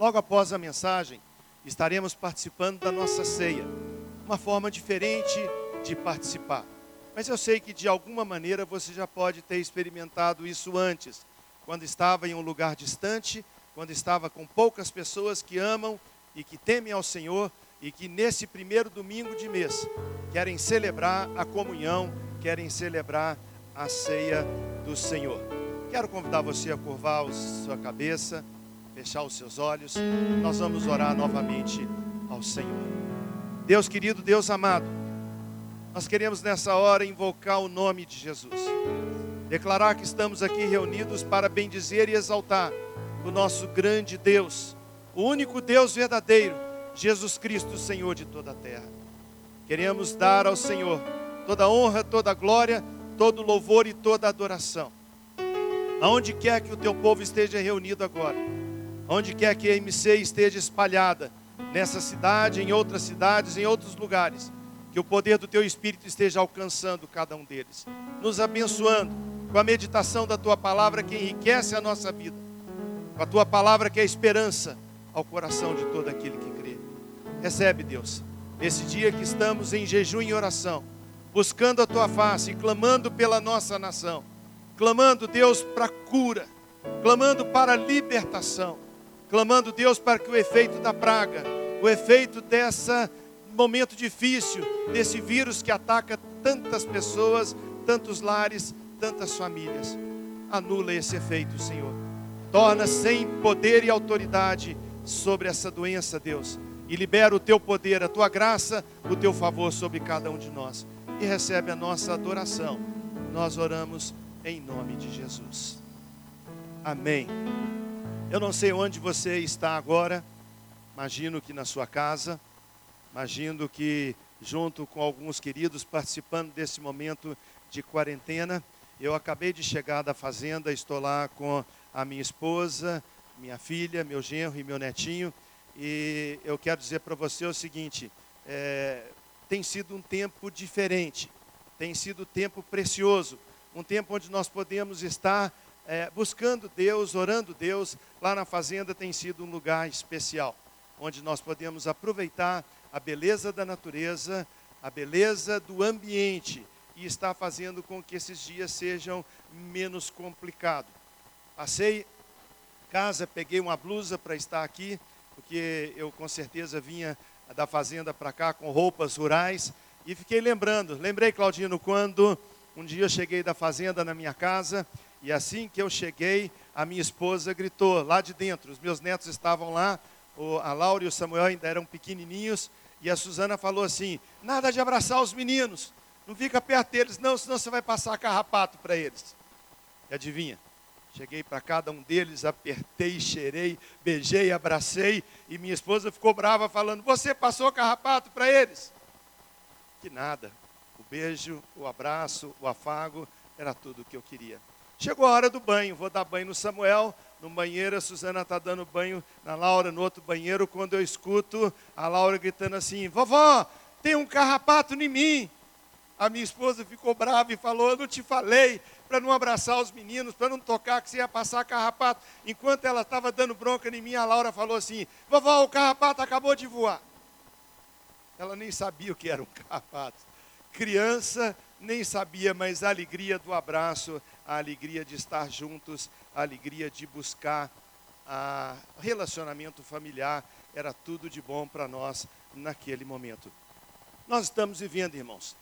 Logo após a mensagem, estaremos participando da nossa ceia. Uma forma diferente de participar. Mas eu sei que de alguma maneira você já pode ter experimentado isso antes, quando estava em um lugar distante, quando estava com poucas pessoas que amam e que temem ao Senhor e que nesse primeiro domingo de mês querem celebrar a comunhão, querem celebrar a ceia do Senhor. Quero convidar você a curvar a sua cabeça fechar os seus olhos, nós vamos orar novamente ao Senhor. Deus querido, Deus amado, nós queremos nessa hora invocar o nome de Jesus, declarar que estamos aqui reunidos para bendizer e exaltar o nosso grande Deus, o único Deus verdadeiro, Jesus Cristo, Senhor de toda a terra. Queremos dar ao Senhor toda honra, toda glória, todo louvor e toda adoração. Aonde quer que o teu povo esteja reunido agora, onde quer que a MC esteja espalhada, nessa cidade, em outras cidades, em outros lugares, que o poder do Teu Espírito esteja alcançando cada um deles, nos abençoando com a meditação da Tua palavra que enriquece a nossa vida, com a Tua palavra que é esperança ao coração de todo aquele que crê. Recebe, Deus, nesse dia que estamos em jejum e oração, buscando a Tua face, clamando pela nossa nação, clamando, Deus, para cura, clamando para libertação clamando Deus para que o efeito da praga, o efeito desse momento difícil, desse vírus que ataca tantas pessoas, tantos lares, tantas famílias, anula esse efeito, Senhor. Torna sem poder e autoridade sobre essa doença, Deus, e libera o teu poder, a tua graça, o teu favor sobre cada um de nós. E recebe a nossa adoração. Nós oramos em nome de Jesus. Amém. Eu não sei onde você está agora, imagino que na sua casa, imagino que junto com alguns queridos participando desse momento de quarentena. Eu acabei de chegar da fazenda, estou lá com a minha esposa, minha filha, meu genro e meu netinho. E eu quero dizer para você o seguinte: é, tem sido um tempo diferente, tem sido um tempo precioso, um tempo onde nós podemos estar é, buscando Deus, orando Deus, lá na fazenda tem sido um lugar especial, onde nós podemos aproveitar a beleza da natureza, a beleza do ambiente e está fazendo com que esses dias sejam menos complicados. Passei casa, peguei uma blusa para estar aqui, porque eu com certeza vinha da fazenda para cá com roupas rurais e fiquei lembrando, lembrei Claudino quando um dia eu cheguei da fazenda na minha casa e assim que eu cheguei, a minha esposa gritou lá de dentro. Os meus netos estavam lá, a Laura e o Samuel ainda eram pequenininhos. E a Suzana falou assim: nada de abraçar os meninos, não fica perto deles, não, senão você vai passar carrapato para eles. E adivinha? Cheguei para cada um deles, apertei, cheirei, beijei, abracei, e minha esposa ficou brava, falando: Você passou carrapato para eles? Que nada. Beijo, o abraço, o afago, era tudo o que eu queria. Chegou a hora do banho, vou dar banho no Samuel, no banheiro, a Suzana está dando banho na Laura, no outro banheiro, quando eu escuto a Laura gritando assim: Vovó, tem um carrapato em mim. A minha esposa ficou brava e falou: Eu não te falei para não abraçar os meninos, para não tocar, que você ia passar carrapato. Enquanto ela estava dando bronca em mim, a Laura falou assim: Vovó, o carrapato acabou de voar. Ela nem sabia o que era um carrapato. Criança nem sabia, mas a alegria do abraço, a alegria de estar juntos, a alegria de buscar a relacionamento familiar, era tudo de bom para nós naquele momento. Nós estamos vivendo, irmãos,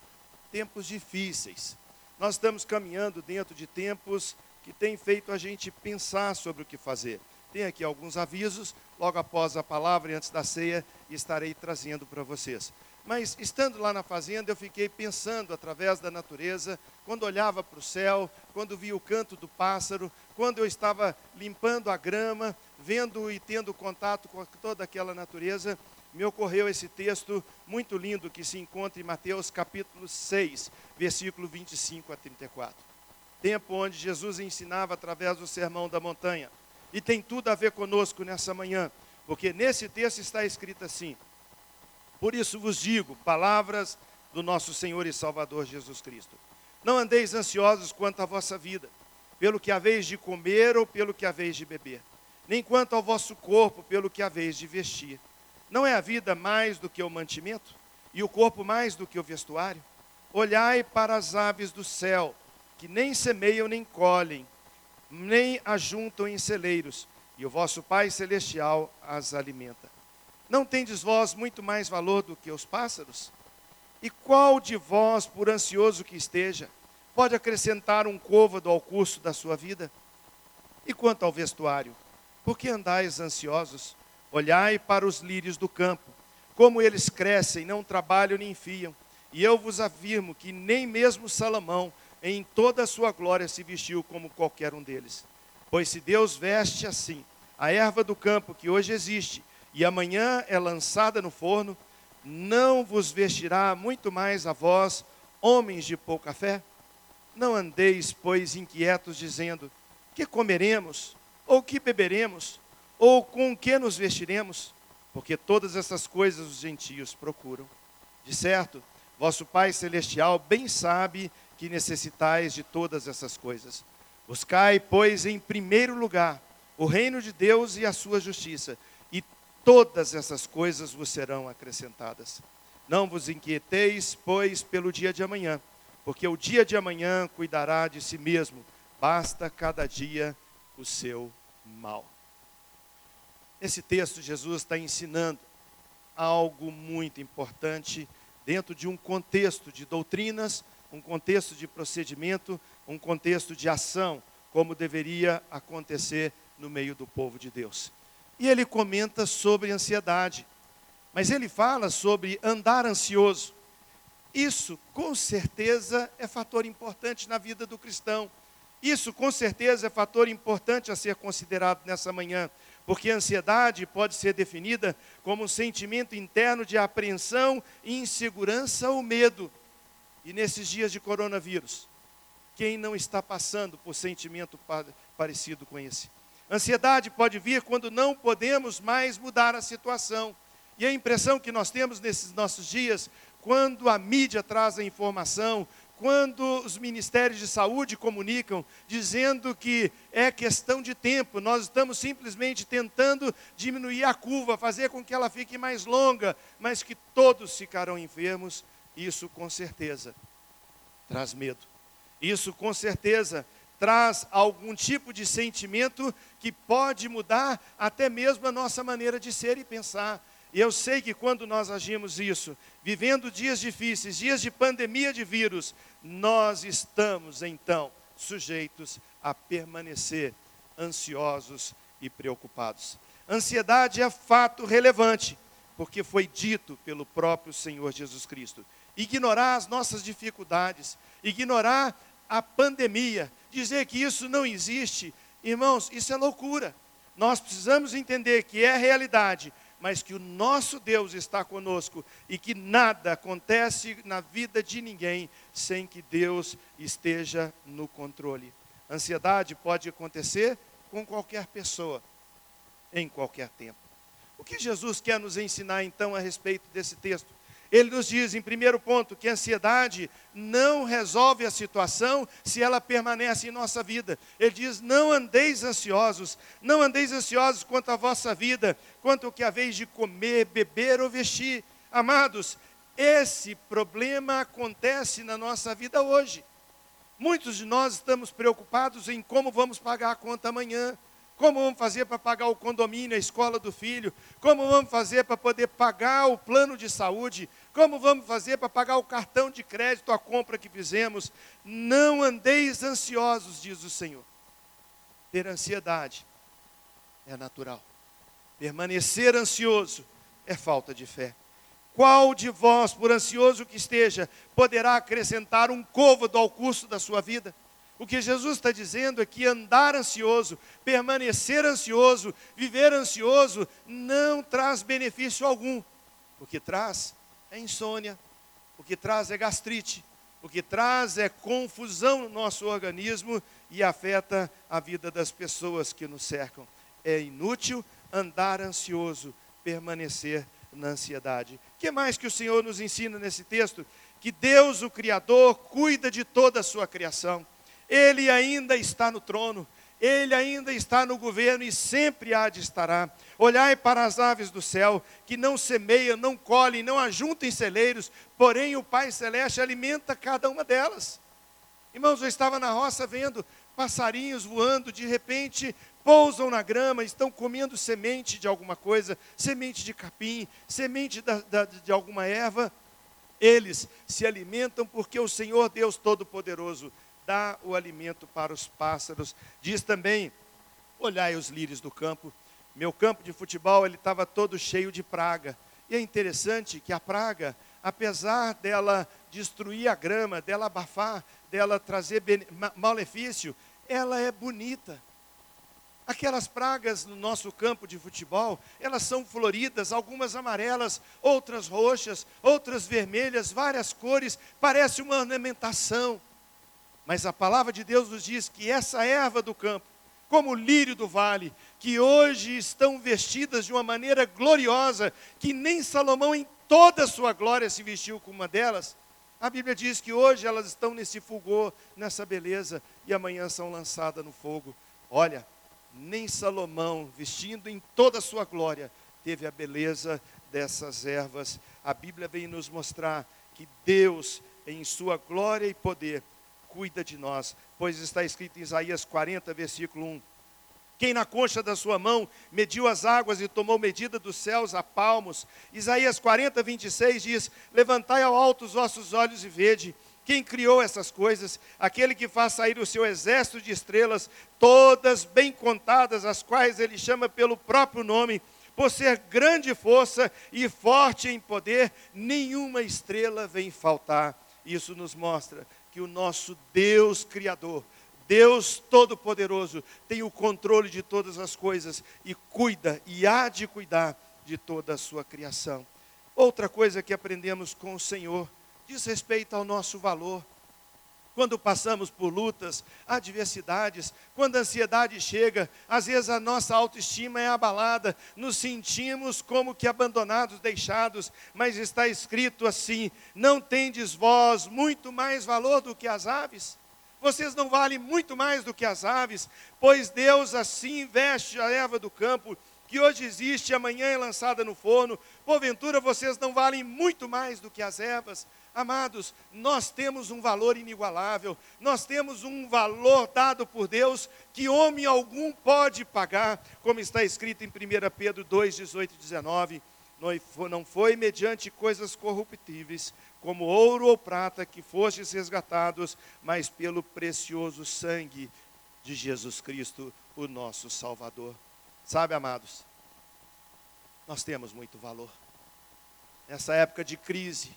tempos difíceis. Nós estamos caminhando dentro de tempos que têm feito a gente pensar sobre o que fazer. Tem aqui alguns avisos, logo após a palavra e antes da ceia, estarei trazendo para vocês. Mas estando lá na fazenda, eu fiquei pensando através da natureza, quando olhava para o céu, quando via o canto do pássaro, quando eu estava limpando a grama, vendo e tendo contato com toda aquela natureza, me ocorreu esse texto muito lindo que se encontra em Mateus capítulo 6, versículo 25 a 34. Tempo onde Jesus ensinava através do sermão da montanha. E tem tudo a ver conosco nessa manhã, porque nesse texto está escrito assim: por isso vos digo, palavras do nosso Senhor e Salvador Jesus Cristo. Não andeis ansiosos quanto à vossa vida, pelo que haveis de comer ou pelo que haveis de beber, nem quanto ao vosso corpo pelo que haveis de vestir. Não é a vida mais do que o mantimento, e o corpo mais do que o vestuário? Olhai para as aves do céu, que nem semeiam nem colhem, nem ajuntam em celeiros, e o vosso Pai Celestial as alimenta. Não tendes vós muito mais valor do que os pássaros? E qual de vós, por ansioso que esteja, pode acrescentar um côvado ao curso da sua vida? E quanto ao vestuário, por que andais ansiosos? Olhai para os lírios do campo, como eles crescem, não trabalham nem fiam. E eu vos afirmo que nem mesmo Salomão, em toda a sua glória, se vestiu como qualquer um deles. Pois se Deus veste assim a erva do campo que hoje existe e amanhã é lançada no forno, não vos vestirá muito mais a vós, homens de pouca fé? Não andeis, pois, inquietos, dizendo: que comeremos? Ou que beberemos? Ou com que nos vestiremos? Porque todas essas coisas os gentios procuram. De certo, vosso Pai Celestial bem sabe que necessitais de todas essas coisas. Buscai, pois, em primeiro lugar o reino de Deus e a sua justiça, todas essas coisas vos serão acrescentadas. Não vos inquieteis, pois, pelo dia de amanhã, porque o dia de amanhã cuidará de si mesmo, basta cada dia o seu mal. Esse texto, Jesus está ensinando algo muito importante dentro de um contexto de doutrinas, um contexto de procedimento, um contexto de ação, como deveria acontecer no meio do povo de Deus. E ele comenta sobre ansiedade, mas ele fala sobre andar ansioso. Isso, com certeza, é fator importante na vida do cristão. Isso, com certeza, é fator importante a ser considerado nessa manhã, porque a ansiedade pode ser definida como um sentimento interno de apreensão, insegurança ou medo. E nesses dias de coronavírus, quem não está passando por sentimento parecido com esse? Ansiedade pode vir quando não podemos mais mudar a situação. E a impressão que nós temos nesses nossos dias, quando a mídia traz a informação, quando os ministérios de saúde comunicam, dizendo que é questão de tempo, nós estamos simplesmente tentando diminuir a curva, fazer com que ela fique mais longa, mas que todos ficarão enfermos, isso com certeza traz medo. Isso com certeza traz algum tipo de sentimento que pode mudar até mesmo a nossa maneira de ser e pensar. E eu sei que quando nós agimos isso, vivendo dias difíceis, dias de pandemia de vírus, nós estamos então sujeitos a permanecer ansiosos e preocupados. Ansiedade é fato relevante, porque foi dito pelo próprio Senhor Jesus Cristo. Ignorar as nossas dificuldades, ignorar a pandemia, dizer que isso não existe, irmãos, isso é loucura. Nós precisamos entender que é realidade, mas que o nosso Deus está conosco e que nada acontece na vida de ninguém sem que Deus esteja no controle. Ansiedade pode acontecer com qualquer pessoa, em qualquer tempo. O que Jesus quer nos ensinar então a respeito desse texto? Ele nos diz, em primeiro ponto, que a ansiedade não resolve a situação se ela permanece em nossa vida. Ele diz: não andeis ansiosos, não andeis ansiosos quanto à vossa vida, quanto ao que haveis de comer, beber ou vestir. Amados, esse problema acontece na nossa vida hoje. Muitos de nós estamos preocupados em como vamos pagar a conta amanhã como vamos fazer para pagar o condomínio, a escola do filho? Como vamos fazer para poder pagar o plano de saúde? Como vamos fazer para pagar o cartão de crédito, a compra que fizemos? Não andeis ansiosos, diz o Senhor. Ter ansiedade é natural. Permanecer ansioso é falta de fé. Qual de vós, por ansioso que esteja, poderá acrescentar um côvado ao curso da sua vida? O que Jesus está dizendo é que andar ansioso, permanecer ansioso, viver ansioso, não traz benefício algum. O que traz é insônia, o que traz é gastrite, o que traz é confusão no nosso organismo e afeta a vida das pessoas que nos cercam. É inútil andar ansioso, permanecer na ansiedade. O que mais que o Senhor nos ensina nesse texto? Que Deus, o Criador, cuida de toda a sua criação. Ele ainda está no trono. Ele ainda está no governo e sempre há de estará. Olhai para as aves do céu, que não semeiam, não colhem, não ajuntam celeiros, porém o Pai Celeste alimenta cada uma delas. Irmãos, eu estava na roça vendo passarinhos voando, de repente pousam na grama, estão comendo semente de alguma coisa, semente de capim, semente da, da, de alguma erva. Eles se alimentam porque o Senhor Deus Todo-Poderoso dá o alimento para os pássaros. Diz também: olhai os lírios do campo. Meu campo de futebol ele estava todo cheio de praga. E é interessante que a praga, apesar dela destruir a grama, dela abafar, dela trazer malefício, ela é bonita. Aquelas pragas no nosso campo de futebol, elas são floridas, algumas amarelas, outras roxas, outras vermelhas, várias cores, parece uma ornamentação. Mas a palavra de Deus nos diz que essa erva do campo, como o lírio do vale, que hoje estão vestidas de uma maneira gloriosa, que nem Salomão em toda a sua glória se vestiu com uma delas, a Bíblia diz que hoje elas estão nesse fulgor, nessa beleza, e amanhã são lançadas no fogo. Olha, nem Salomão, vestindo em toda a sua glória, teve a beleza dessas ervas. A Bíblia vem nos mostrar que Deus, em sua glória e poder, cuida de nós, pois está escrito em Isaías 40, versículo 1. Quem na concha da sua mão mediu as águas e tomou medida dos céus a palmos. Isaías 40, 26 diz: Levantai ao alto os vossos olhos e vede quem criou essas coisas? Aquele que faz sair o seu exército de estrelas, todas bem contadas, as quais ele chama pelo próprio nome, por ser grande força e forte em poder, nenhuma estrela vem faltar. Isso nos mostra que o nosso Deus Criador, Deus Todo-Poderoso, tem o controle de todas as coisas e cuida e há de cuidar de toda a sua criação. Outra coisa que aprendemos com o Senhor diz respeito ao nosso valor. Quando passamos por lutas, adversidades, quando a ansiedade chega, às vezes a nossa autoestima é abalada, nos sentimos como que abandonados, deixados, mas está escrito assim: não tendes vós muito mais valor do que as aves? Vocês não valem muito mais do que as aves, pois Deus assim veste a erva do campo, que hoje existe amanhã é lançada no forno. Porventura vocês não valem muito mais do que as ervas? Amados, nós temos um valor inigualável, nós temos um valor dado por Deus que homem algum pode pagar, como está escrito em 1 Pedro 2, 18 e 19. Não foi mediante coisas corruptíveis, como ouro ou prata, que fostes resgatados, mas pelo precioso sangue de Jesus Cristo, o nosso Salvador. Sabe, amados, nós temos muito valor. Nessa época de crise,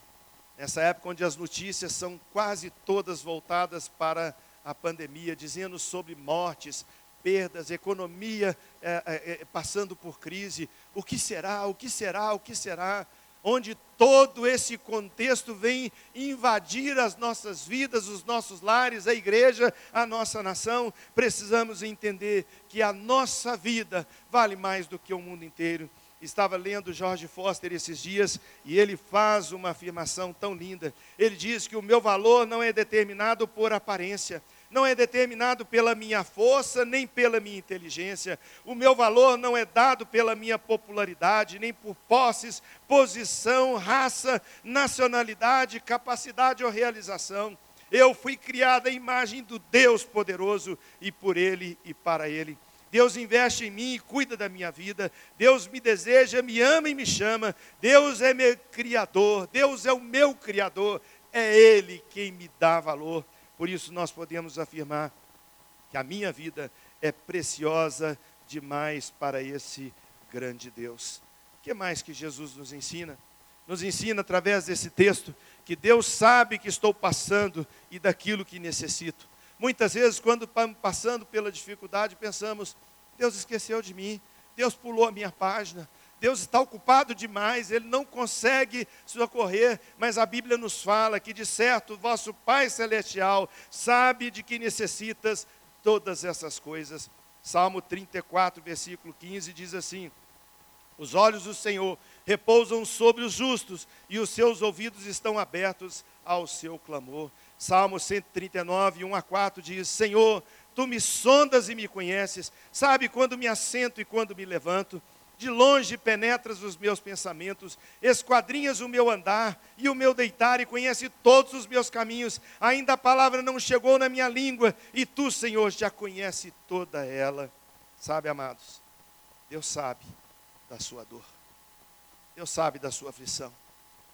nessa época onde as notícias são quase todas voltadas para a pandemia, dizendo sobre mortes, perdas, economia é, é, é, passando por crise. O que será? O que será? O que será? Onde todo esse contexto vem invadir as nossas vidas, os nossos lares, a igreja, a nossa nação, precisamos entender que a nossa vida vale mais do que o mundo inteiro estava lendo George Foster esses dias e ele faz uma afirmação tão linda. Ele diz que o meu valor não é determinado por aparência, não é determinado pela minha força, nem pela minha inteligência. O meu valor não é dado pela minha popularidade, nem por posses, posição, raça, nacionalidade, capacidade ou realização. Eu fui criado à imagem do Deus poderoso e por Ele e para Ele. Deus investe em mim e cuida da minha vida. Deus me deseja, me ama e me chama. Deus é meu criador. Deus é o meu criador. É Ele quem me dá valor. Por isso nós podemos afirmar que a minha vida é preciosa demais para esse grande Deus. O que mais que Jesus nos ensina? Nos ensina através desse texto que Deus sabe que estou passando e daquilo que necessito. Muitas vezes, quando passando pela dificuldade, pensamos: Deus esqueceu de mim, Deus pulou a minha página, Deus está ocupado demais, Ele não consegue socorrer, mas a Bíblia nos fala que, de certo, vosso Pai Celestial sabe de que necessitas todas essas coisas. Salmo 34, versículo 15 diz assim: Os olhos do Senhor repousam sobre os justos, e os seus ouvidos estão abertos ao seu clamor. Salmo 139, 1 a 4 diz: Senhor, Tu me sondas e me conheces, sabe quando me assento e quando me levanto. De longe penetras os meus pensamentos, esquadrinhas o meu andar e o meu deitar e conhece todos os meus caminhos. Ainda a palavra não chegou na minha língua e tu, Senhor, já conhece toda ela. Sabe, amados, Deus sabe da sua dor. Deus sabe da sua aflição.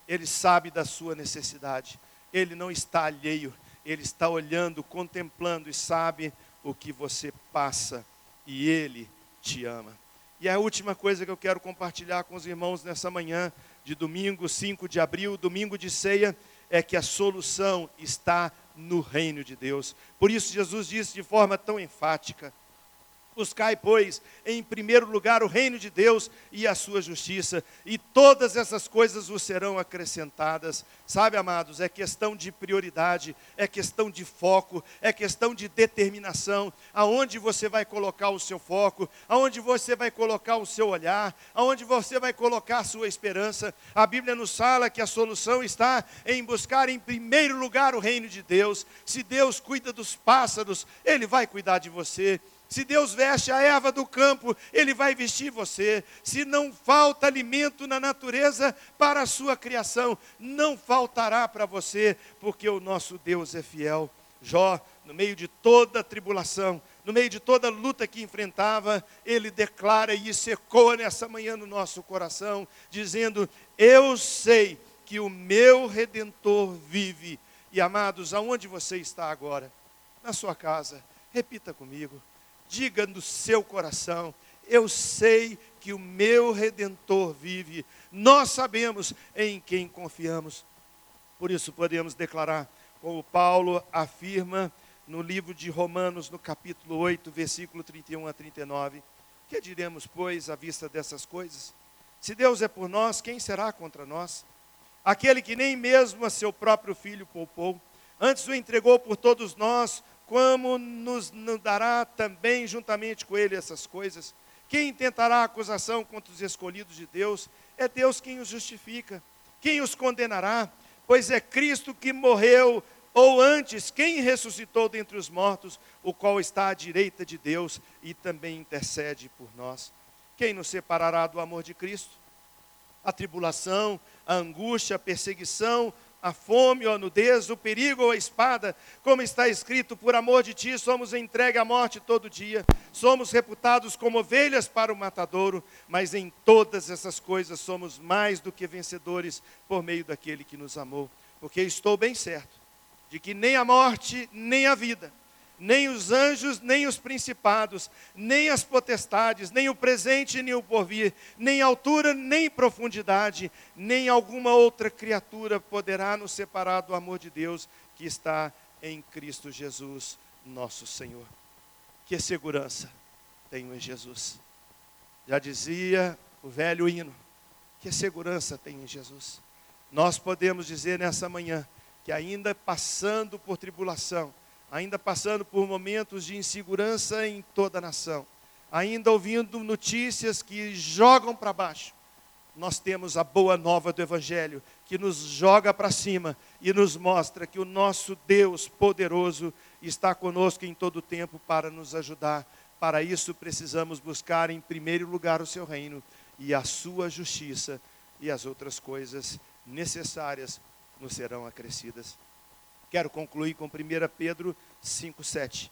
Ele sabe da sua necessidade. Ele não está alheio, ele está olhando, contemplando e sabe o que você passa e ele te ama. E a última coisa que eu quero compartilhar com os irmãos nessa manhã de domingo, 5 de abril, domingo de ceia, é que a solução está no reino de Deus. Por isso Jesus disse de forma tão enfática: Buscai, pois, em primeiro lugar o reino de Deus e a sua justiça, e todas essas coisas vos serão acrescentadas. Sabe, amados, é questão de prioridade, é questão de foco, é questão de determinação. Aonde você vai colocar o seu foco, aonde você vai colocar o seu olhar, aonde você vai colocar a sua esperança. A Bíblia nos fala que a solução está em buscar em primeiro lugar o reino de Deus. Se Deus cuida dos pássaros, Ele vai cuidar de você. Se Deus veste a erva do campo, Ele vai vestir você. Se não falta alimento na natureza para a sua criação, não faltará para você, porque o nosso Deus é fiel. Jó, no meio de toda a tribulação, no meio de toda a luta que enfrentava, ele declara e isso ecoa nessa manhã no nosso coração, dizendo: Eu sei que o meu redentor vive. E amados, aonde você está agora? Na sua casa. Repita comigo diga no seu coração: Eu sei que o meu redentor vive. Nós sabemos em quem confiamos. Por isso podemos declarar, como Paulo afirma no livro de Romanos, no capítulo 8, versículo 31 a 39. Que diremos, pois, à vista dessas coisas? Se Deus é por nós, quem será contra nós? Aquele que nem mesmo a seu próprio filho poupou, antes o entregou por todos nós, como nos, dará também juntamente com ele essas coisas? Quem tentará acusação contra os escolhidos de Deus? É Deus quem os justifica. Quem os condenará? Pois é Cristo que morreu, ou antes, quem ressuscitou dentre os mortos, o qual está à direita de Deus e também intercede por nós. Quem nos separará do amor de Cristo? A tribulação, a angústia, a perseguição, a fome ou a nudez, o perigo ou a espada, como está escrito, por amor de ti somos entregue à morte todo dia, somos reputados como ovelhas para o matadouro, mas em todas essas coisas somos mais do que vencedores por meio daquele que nos amou, porque estou bem certo de que nem a morte, nem a vida, nem os anjos, nem os principados, nem as potestades, nem o presente, nem o porvir, nem altura, nem profundidade, nem alguma outra criatura poderá nos separar do amor de Deus que está em Cristo Jesus, nosso Senhor. Que segurança tenho em Jesus. Já dizia o velho hino, que segurança tenho em Jesus. Nós podemos dizer nessa manhã que ainda passando por tribulação, ainda passando por momentos de insegurança em toda a nação, ainda ouvindo notícias que jogam para baixo, nós temos a boa nova do Evangelho, que nos joga para cima e nos mostra que o nosso Deus poderoso está conosco em todo o tempo para nos ajudar. Para isso, precisamos buscar em primeiro lugar o seu reino e a sua justiça, e as outras coisas necessárias nos serão acrescidas. Quero concluir com 1 Pedro 5,7.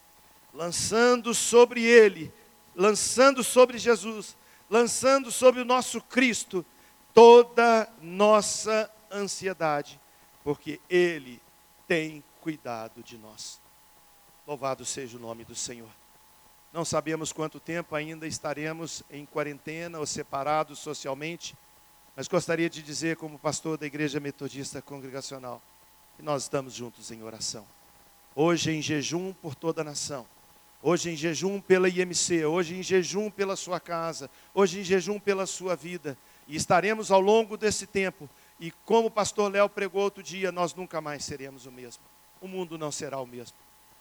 Lançando sobre ele, lançando sobre Jesus, lançando sobre o nosso Cristo toda nossa ansiedade, porque ele tem cuidado de nós. Louvado seja o nome do Senhor. Não sabemos quanto tempo ainda estaremos em quarentena ou separados socialmente, mas gostaria de dizer, como pastor da Igreja Metodista Congregacional, e nós estamos juntos em oração. Hoje em jejum por toda a nação. Hoje em jejum pela IMC, hoje em jejum pela sua casa, hoje em jejum pela sua vida. E estaremos ao longo desse tempo. E como o pastor Léo pregou outro dia, nós nunca mais seremos o mesmo. O mundo não será o mesmo.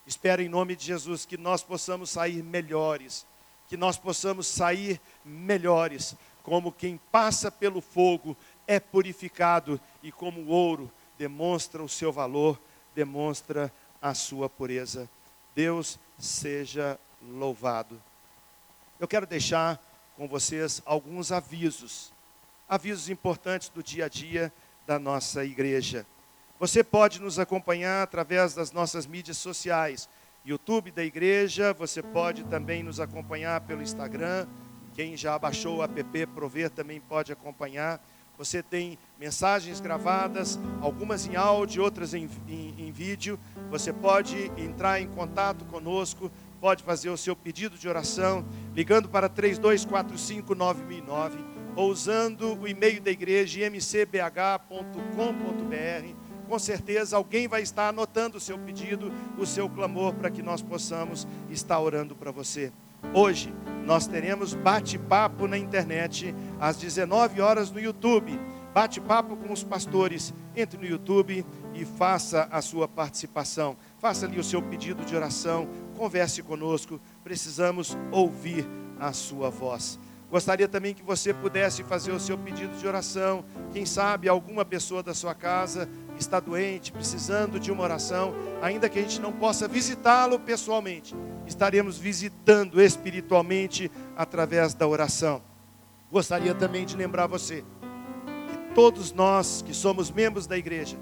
Espero em nome de Jesus que nós possamos sair melhores, que nós possamos sair melhores, como quem passa pelo fogo é purificado e como o ouro demonstra o seu valor, demonstra a sua pureza. Deus seja louvado. Eu quero deixar com vocês alguns avisos, avisos importantes do dia a dia da nossa igreja. Você pode nos acompanhar através das nossas mídias sociais, YouTube da igreja, você pode também nos acompanhar pelo Instagram. Quem já baixou o app Prover também pode acompanhar. Você tem mensagens gravadas, algumas em áudio, outras em, em, em vídeo. Você pode entrar em contato conosco, pode fazer o seu pedido de oração, ligando para 32459009 ou usando o e-mail da igreja mcbh.com.br com certeza alguém vai estar anotando o seu pedido, o seu clamor, para que nós possamos estar orando para você. Hoje nós teremos bate-papo na internet às 19 horas no YouTube. Bate-papo com os pastores. Entre no YouTube e faça a sua participação. Faça ali o seu pedido de oração. Converse conosco. Precisamos ouvir a sua voz. Gostaria também que você pudesse fazer o seu pedido de oração. Quem sabe alguma pessoa da sua casa está doente, precisando de uma oração, ainda que a gente não possa visitá-lo pessoalmente, estaremos visitando espiritualmente através da oração. Gostaria também de lembrar você que todos nós que somos membros da igreja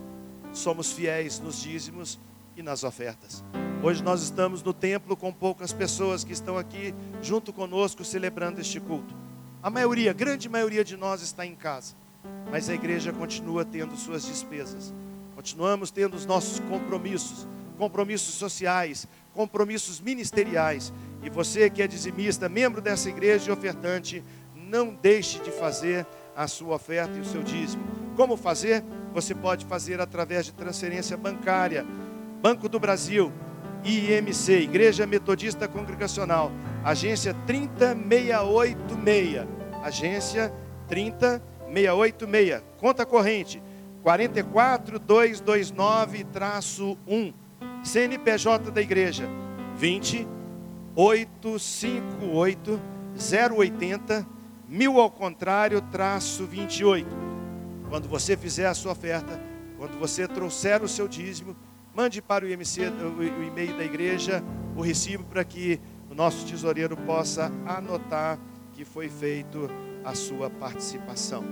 somos fiéis nos dízimos e nas ofertas. Hoje nós estamos no templo com poucas pessoas que estão aqui junto conosco celebrando este culto. A maioria, grande maioria de nós está em casa, mas a igreja continua tendo suas despesas. Continuamos tendo os nossos compromissos, compromissos sociais, compromissos ministeriais. E você que é dizimista, membro dessa igreja e ofertante, não deixe de fazer a sua oferta e o seu dízimo. Como fazer? Você pode fazer através de transferência bancária. Banco do Brasil, IMC, Igreja Metodista Congregacional, agência 30686. Agência 30686. Conta corrente 44229-1. CNPJ da igreja 20 858 080 mil ao contrário traço 28. Quando você fizer a sua oferta, quando você trouxer o seu dízimo, mande para o IMC, o, e-mail da igreja, o recibo para que o nosso tesoureiro possa anotar que foi feito a sua participação.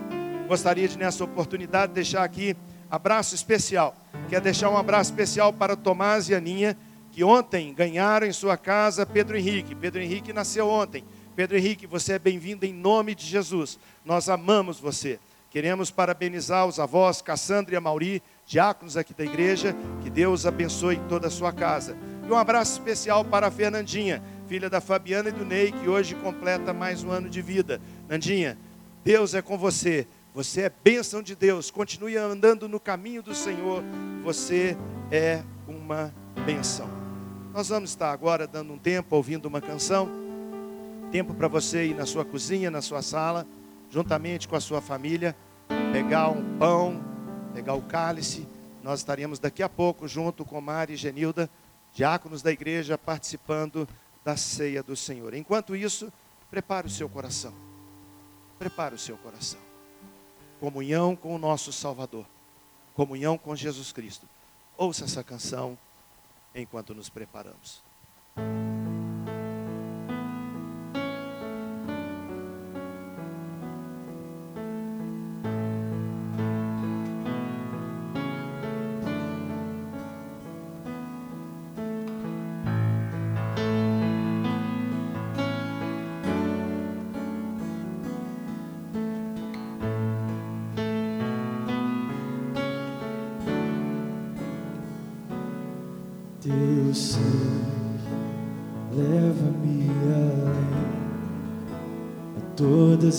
Gostaria de, nessa oportunidade, deixar aqui abraço especial. Quer deixar um abraço especial para Tomás e Aninha, que ontem ganharam em sua casa Pedro Henrique. Pedro Henrique nasceu ontem. Pedro Henrique, você é bem-vindo em nome de Jesus. Nós amamos você. Queremos parabenizar os avós Cassandra e Mauri, diáconos aqui da igreja. Que Deus abençoe toda a sua casa. E um abraço especial para a Fernandinha, filha da Fabiana e do Ney, que hoje completa mais um ano de vida. Nandinha, Deus é com você. Você é bênção de Deus. Continue andando no caminho do Senhor. Você é uma bênção. Nós vamos estar agora dando um tempo ouvindo uma canção. Tempo para você ir na sua cozinha, na sua sala, juntamente com a sua família, pegar um pão, pegar o cálice. Nós estaremos daqui a pouco junto com Mari e Genilda, diáconos da igreja, participando da ceia do Senhor. Enquanto isso, prepare o seu coração. Prepare o seu coração comunhão com o nosso Salvador, comunhão com Jesus Cristo. Ouça essa canção enquanto nos preparamos.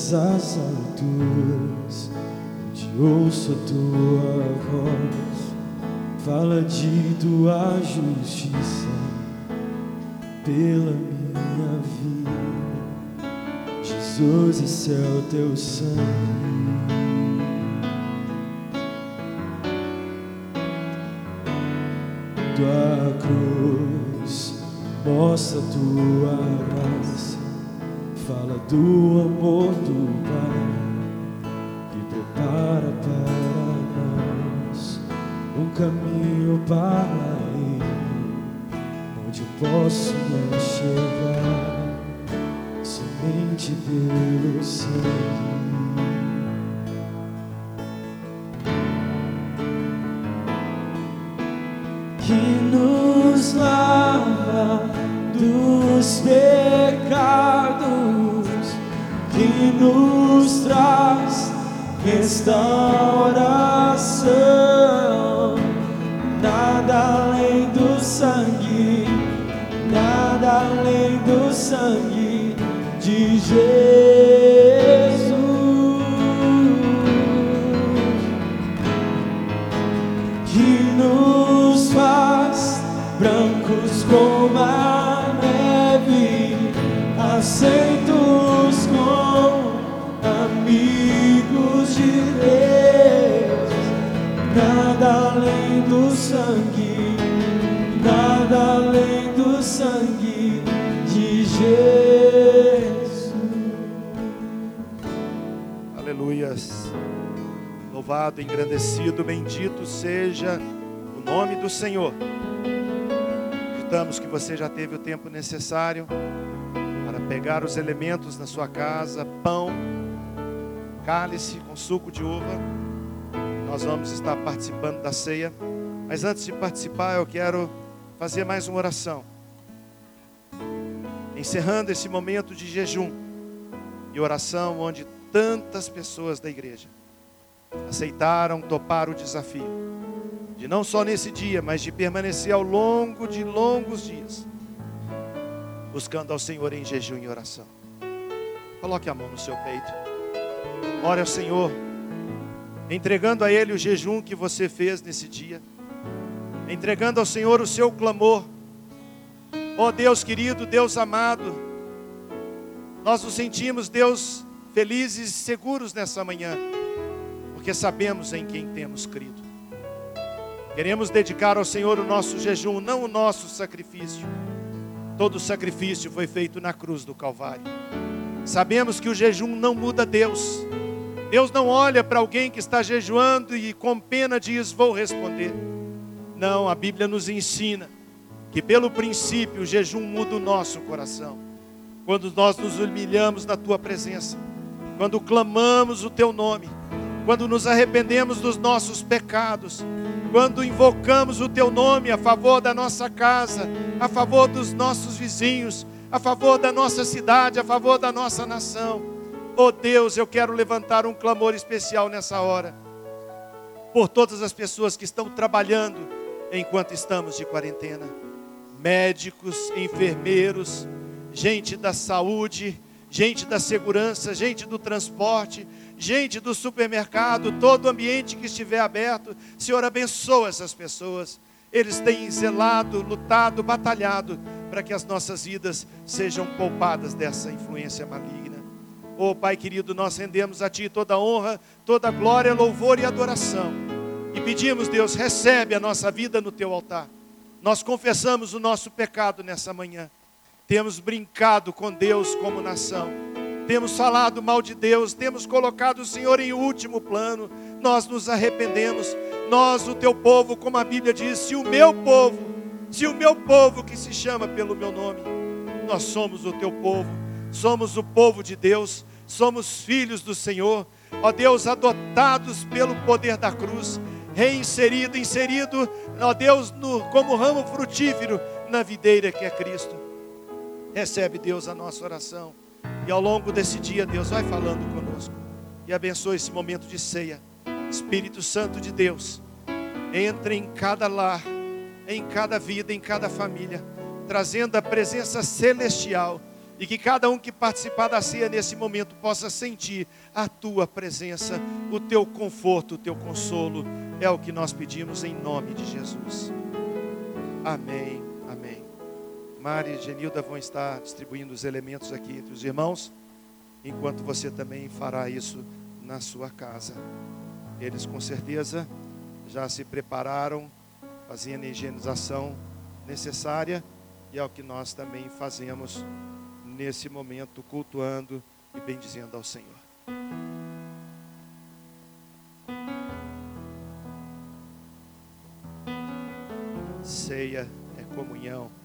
Todas as alturas, onde ouço a tua voz, fala de tua justiça pela minha vida. Jesus, esse é o teu sangue. Tua cruz mostra tua graça fala do amor do Pai que prepara para nós um caminho para Ele, onde o posso me chegar somente pelo sangue. Que nos lava dos pecados, nos traz restauração. Nada além do sangue, nada além do sangue de Jesus. Louvado, engrandecido, bendito seja o nome do Senhor. Acreditamos que você já teve o tempo necessário para pegar os elementos na sua casa, pão, cálice com suco de uva. Nós vamos estar participando da ceia. Mas antes de participar, eu quero fazer mais uma oração. Encerrando esse momento de jejum e oração onde tantas pessoas da igreja aceitaram topar o desafio de não só nesse dia, mas de permanecer ao longo de longos dias, buscando ao Senhor em jejum e oração. Coloque a mão no seu peito, ore ao Senhor, entregando a Ele o jejum que você fez nesse dia, entregando ao Senhor o seu clamor. Ó Deus querido, Deus amado, nós nos sentimos, Deus, felizes e seguros nessa manhã porque sabemos em quem temos crido. Queremos dedicar ao Senhor o nosso jejum, não o nosso sacrifício. Todo sacrifício foi feito na cruz do Calvário. Sabemos que o jejum não muda Deus. Deus não olha para alguém que está jejuando e com pena diz: Vou responder. Não, a Bíblia nos ensina que pelo princípio o jejum muda o nosso coração. Quando nós nos humilhamos na tua presença, quando clamamos o teu nome, quando nos arrependemos dos nossos pecados, quando invocamos o Teu nome a favor da nossa casa, a favor dos nossos vizinhos, a favor da nossa cidade, a favor da nossa nação. Oh Deus, eu quero levantar um clamor especial nessa hora, por todas as pessoas que estão trabalhando enquanto estamos de quarentena médicos, enfermeiros, gente da saúde, gente da segurança, gente do transporte gente do supermercado, todo ambiente que estiver aberto. Senhor, abençoa essas pessoas. Eles têm zelado, lutado, batalhado para que as nossas vidas sejam poupadas dessa influência maligna. Oh Pai querido, nós rendemos a Ti toda honra, toda glória, louvor e adoração. E pedimos, Deus, recebe a nossa vida no Teu altar. Nós confessamos o nosso pecado nessa manhã. Temos brincado com Deus como nação. Temos falado mal de Deus, temos colocado o Senhor em último plano, nós nos arrependemos. Nós, o teu povo, como a Bíblia diz, se o meu povo, se o meu povo que se chama pelo meu nome, nós somos o teu povo, somos o povo de Deus, somos filhos do Senhor, ó Deus, adotados pelo poder da cruz, reinserido, inserido, ó Deus, no, como ramo frutífero na videira que é Cristo. Recebe, Deus, a nossa oração. E ao longo desse dia, Deus vai falando conosco. E abençoe esse momento de ceia. Espírito Santo de Deus, entre em cada lar, em cada vida, em cada família, trazendo a presença celestial. E que cada um que participar da ceia nesse momento possa sentir a tua presença, o teu conforto, o teu consolo. É o que nós pedimos em nome de Jesus. Amém. Mari e Genilda vão estar distribuindo os elementos aqui entre os irmãos, enquanto você também fará isso na sua casa. Eles com certeza já se prepararam, fazendo a higienização necessária, e é o que nós também fazemos nesse momento, cultuando e bendizendo ao Senhor. Ceia é comunhão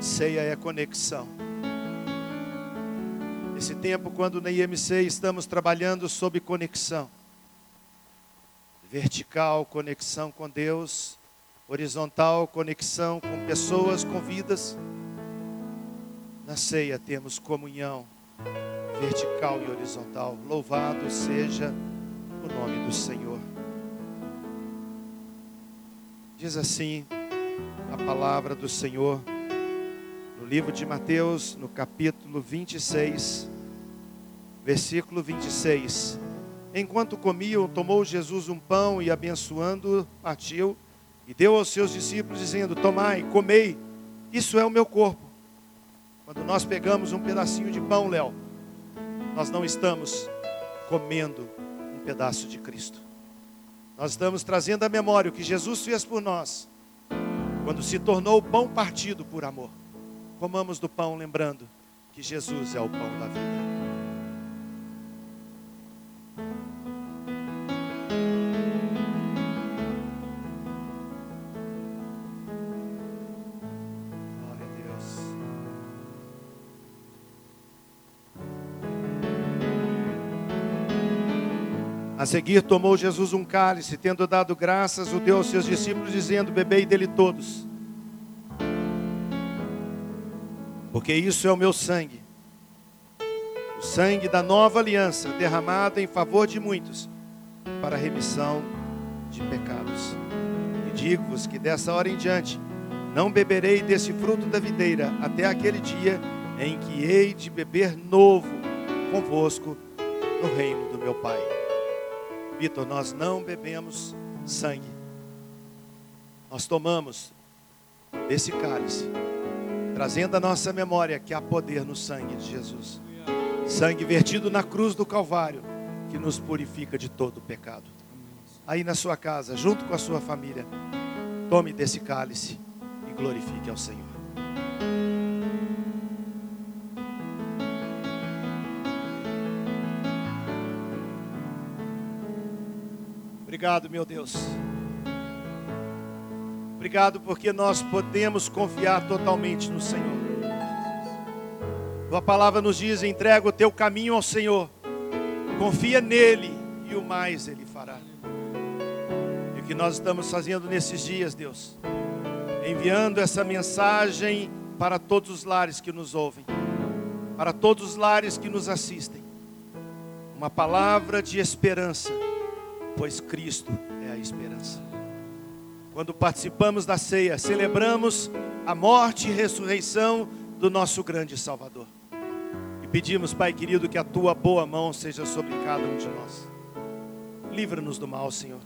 Ceia é conexão. Esse tempo, quando na IMC estamos trabalhando sob conexão. Vertical, conexão com Deus. Horizontal, conexão com pessoas, com vidas. Na ceia temos comunhão vertical e horizontal. Louvado seja o nome do Senhor. Diz assim a palavra do Senhor no livro de Mateus, no capítulo 26, versículo 26. Enquanto comiam, tomou Jesus um pão e, abençoando, partiu e deu aos seus discípulos, dizendo: Tomai, comei, isso é o meu corpo. Quando nós pegamos um pedacinho de pão, Léo, nós não estamos comendo um pedaço de Cristo. Nós estamos trazendo à memória o que Jesus fez por nós, quando se tornou o pão partido por amor. Comamos do pão lembrando que Jesus é o pão da vida. A seguir tomou Jesus um cálice, tendo dado graças, o deu aos seus discípulos, dizendo: Bebei dele todos. Porque isso é o meu sangue, o sangue da nova aliança, derramado em favor de muitos, para a remissão de pecados. E digo-vos que dessa hora em diante, não beberei desse fruto da videira, até aquele dia em que hei de beber novo convosco no reino do meu Pai. Vitor, nós não bebemos sangue, nós tomamos desse cálice trazendo a nossa memória que há poder no sangue de Jesus. Sangue vertido na cruz do Calvário, que nos purifica de todo o pecado. Aí na sua casa, junto com a sua família, tome desse cálice e glorifique ao Senhor. Obrigado, meu Deus. Obrigado porque nós podemos confiar totalmente no Senhor. Tua palavra nos diz: entrega o teu caminho ao Senhor, confia nele e o mais ele fará. E o que nós estamos fazendo nesses dias, Deus, enviando essa mensagem para todos os lares que nos ouvem, para todos os lares que nos assistem. Uma palavra de esperança, pois Cristo é a esperança quando participamos da ceia, celebramos a morte e ressurreição do nosso grande Salvador. E pedimos, Pai querido, que a tua boa mão seja sobre cada um de nós. Livra-nos do mal, Senhor.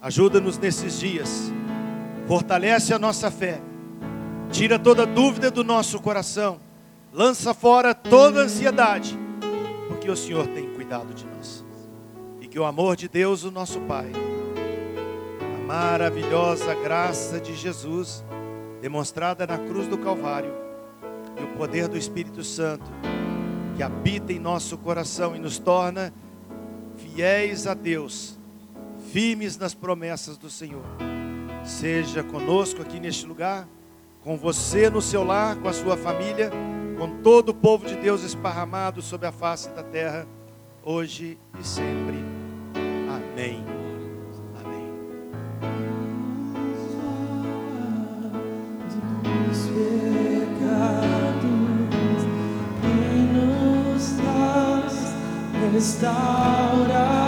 Ajuda-nos nesses dias. Fortalece a nossa fé. Tira toda dúvida do nosso coração. Lança fora toda ansiedade, porque o Senhor tem cuidado de nós. E que o amor de Deus, o nosso Pai, maravilhosa graça de Jesus, demonstrada na cruz do Calvário, e o poder do Espírito Santo, que habita em nosso coração e nos torna fiéis a Deus, firmes nas promessas do Senhor. Seja conosco aqui neste lugar, com você no seu lar, com a sua família, com todo o povo de Deus esparramado sobre a face da terra, hoje e sempre. Amém. Restauração.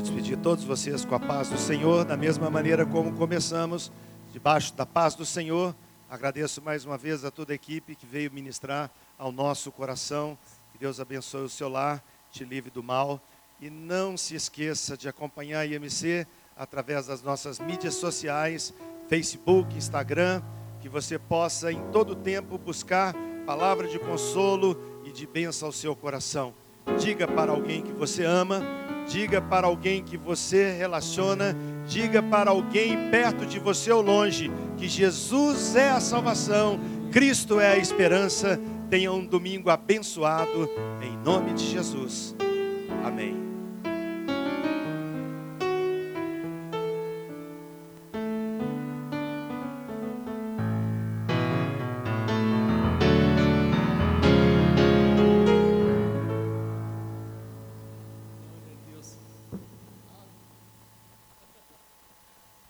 Despedir todos vocês com a paz do Senhor, da mesma maneira como começamos, debaixo da paz do Senhor. Agradeço mais uma vez a toda a equipe que veio ministrar ao nosso coração. Que Deus abençoe o seu lar, te livre do mal. E não se esqueça de acompanhar a IMC através das nossas mídias sociais, Facebook, Instagram, que você possa em todo tempo buscar palavra de consolo e de bênção ao seu coração. Diga para alguém que você ama, diga para alguém que você relaciona, diga para alguém perto de você ou longe que Jesus é a salvação, Cristo é a esperança. Tenha um domingo abençoado em nome de Jesus. Amém.